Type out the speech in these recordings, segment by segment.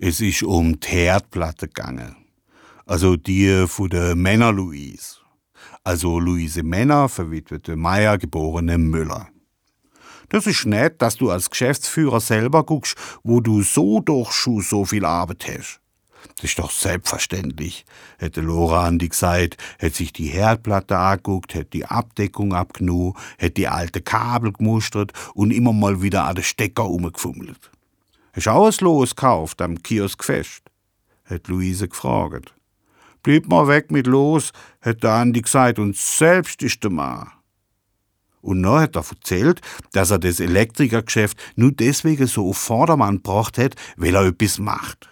Es ist um die Herdplatte gegangen. Also die von der Männer Louise. Also Luise Männer, verwitwete Meier, geborene Müller. Das ist nett, dass du als Geschäftsführer selber guckst, wo du so doch schon so viel Arbeit hast. Das ist doch selbstverständlich, hätte Lora Andi gesagt, hätte sich die Herdplatte angeguckt, hätte die Abdeckung abgenommen, hätte die alte Kabel gemustert und immer mal wieder an den Stecker umgefummelt. Hast du auch ein Los gekauft am Kiosk fest? hätte Luise gefragt. Blieb mal weg mit Los, hätte Andi gesagt, und selbst ist der Mann. Und noch hat er erzählt, dass er das Elektrikergeschäft nur deswegen so auf Vordermann gebracht hat, weil er etwas macht.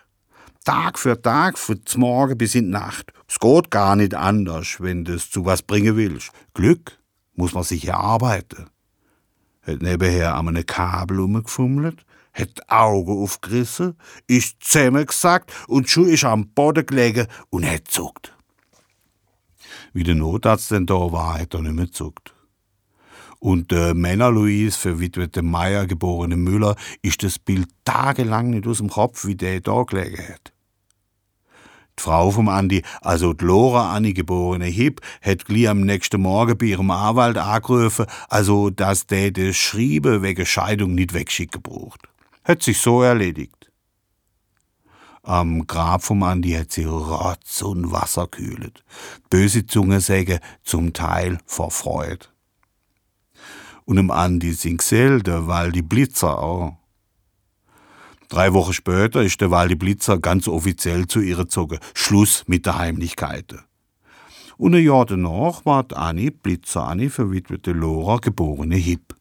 Tag für Tag, von Morgen bis in die Nacht. Es geht gar nicht anders, wenn du es zu was bringen willst. Glück muss man sich erarbeiten. Hat nebenher an einem Kabel umgefummelt, die Augen aufgerissen, ist zusammengesackt und schon ist am Boden gelegen und hat zuckt. Wie der Notarzt denn da war, hat er nicht mehr zuckt. Und der Männer Louise, verwitwete Meier, geborene Müller, ist das Bild tagelang nicht aus dem Kopf, wie der da gelegen hat. Die Frau vom Andi, also die Lora Anni geborene Hip, hat gleich am nächsten Morgen bei ihrem Anwalt angerufen, also dass der das Schriebe wegen Scheidung nicht wegschicken braucht. Hat sich so erledigt. Am Grab vom Andi hat sie Rotz und Wasser kühlet. Böse Zunge säge zum Teil vor Freude. Und im Andi sind selten, weil die Blitzer auch. Drei Wochen später ist der Waldi Blitzer ganz offiziell zu ihr gezogen. Schluss mit der Heimlichkeiten. Und ein Jahr danach ward Anni, Blitzer Anni, verwitwete Lora, geborene Hip.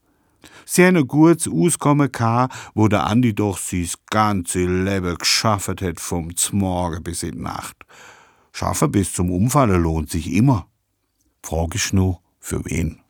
Ein gutes Auskommen gehabt, wo der Andi doch sein ganze Leben geschafft hat, vom Morgen bis in die Nacht. Schaffen bis zum Umfallen lohnt sich immer. Frage ist nur, für wen?